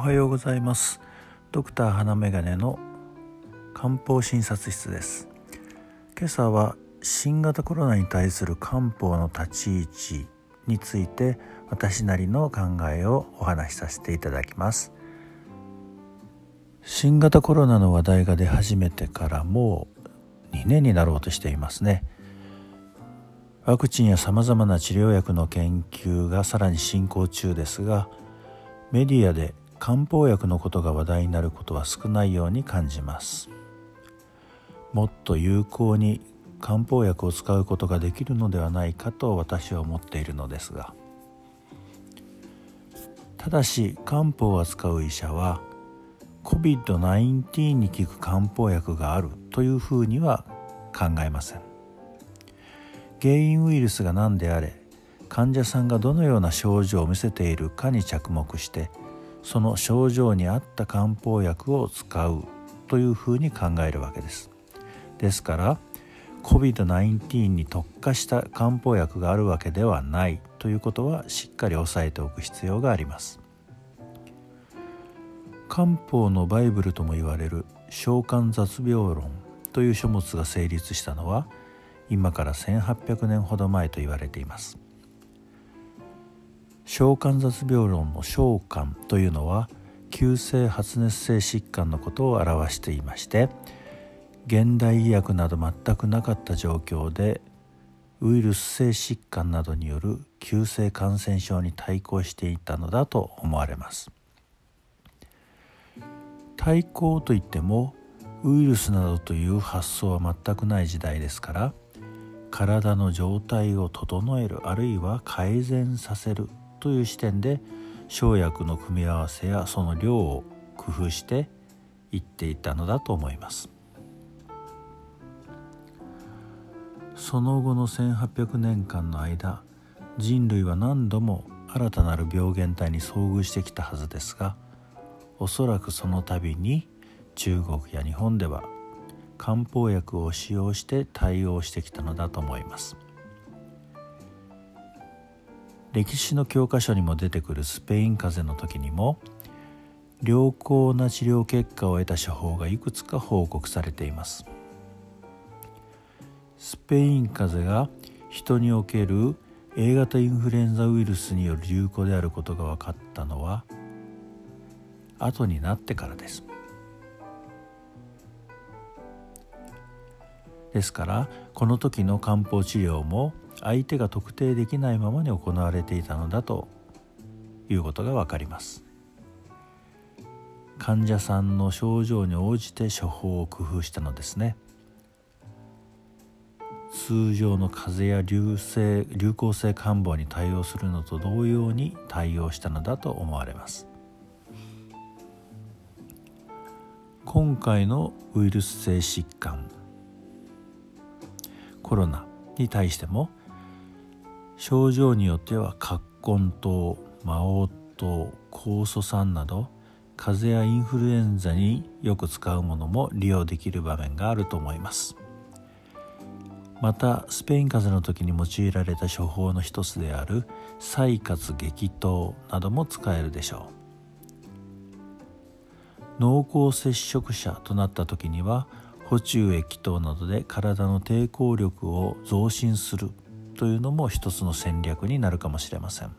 おはようございます。ドクター花眼鏡の漢方診察室です。今朝は新型コロナに対する漢方の立ち位置について私なりの考えをお話しさせていただきます。新型コロナの話題が出始めてからもう2年になろうとしていますね。ワクチンやさまざまな治療薬の研究がさらに進行中ですがメディアで漢方薬のことが話題になることは少ないように感じます。もっと有効に漢方薬を使うことができるのではないかと私は思っているのですが。ただし漢方を扱う医者は COVID-19 に効く漢方薬があるというふうには考えません。原因ウイルスが何であれ患者さんがどのような症状を見せているかに着目してその症状に合った漢方薬を使うというふうに考えるわけです。ですから COVID-19 に特化した漢方薬があるわけではないということはしっかり押さえておく必要があります。漢方のバイブルとも言われる「召喚雑病論」という書物が成立したのは今から1800年ほど前と言われています。召喚雑病論の召喚というのは急性発熱性疾患のことを表していまして現代医薬など全くなかった状況でウイルス性疾患などによる急性感染症に対抗していたのだと思われます。対抗といってもウイルスなどという発想は全くない時代ですから体の状態を整えるあるいは改善させるという視点で生薬の組み合わせやその量を工夫していっていたのだと思います。その後の1800年間の間人類は何度も新たなる病原体に遭遇してきたはずですがおそらくその度に中国や日本では漢方薬を使用して対応してきたのだと思います。歴史の教科書にも出てくるスペイン風邪の時にも良好な治療結果を得た処方がいくつか報告されています。スペイン風邪が人における A 型インフルエンザウイルスによる流行であることが分かったのは後になってからです。ですからこの時の漢方治療も相手が特定できないままに行われていたのだということが分かります。患者さんの症状に応じて処方を工夫したのですね。通常の風邪や流性流行性感冒に対応するのと同様に対応したのだと思われます。今回のウイルス性疾患コロナに対しても症状によっては葛根糖魔王糖酵素酸など風邪やインフルエンザによく使うものも利用できる場面があると思います。またスペイン風邪の時に用いられた処方の一つである採活激糖なども使えるでしょう。濃厚接触者となった時には補充液等などで体の抵抗力を増進するというのも一つの戦略になるかもしれません。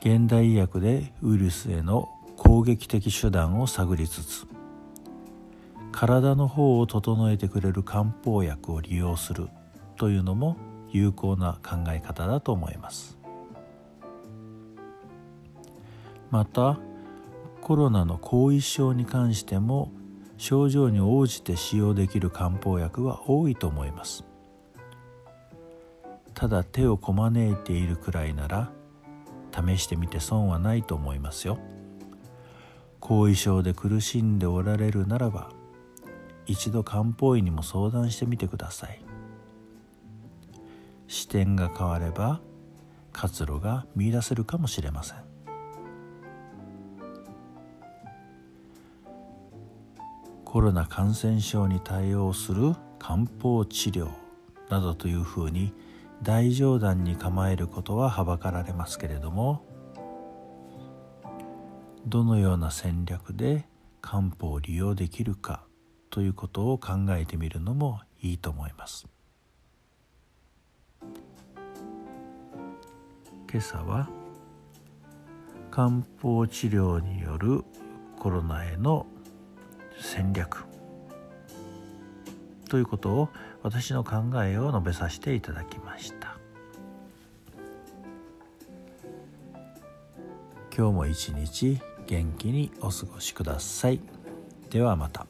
現代医薬でウイルスへの攻撃的手段を探りつつ体の方を整えてくれる漢方薬を利用するというのも有効な考え方だと思います。またコロナの後遺症に関しても症状に応じて使用できる漢方薬は多いと思います。ただ手をこまねいているくらいなら試してみて損はないと思いますよ。後遺症で苦しんでおられるならば一度漢方医にも相談してみてください。視点が変われば活路が見いだせるかもしれません。コロナ感染症に対応する漢方治療などというふうに大冗談に構えることははばかられますけれどもどのような戦略で漢方を利用できるかということを考えてみるのもいいと思います。今朝は漢方治療によるコロナへの戦略。ということを私の考えを述べさせていただきました。今日も一日元気にお過ごしください。ではまた。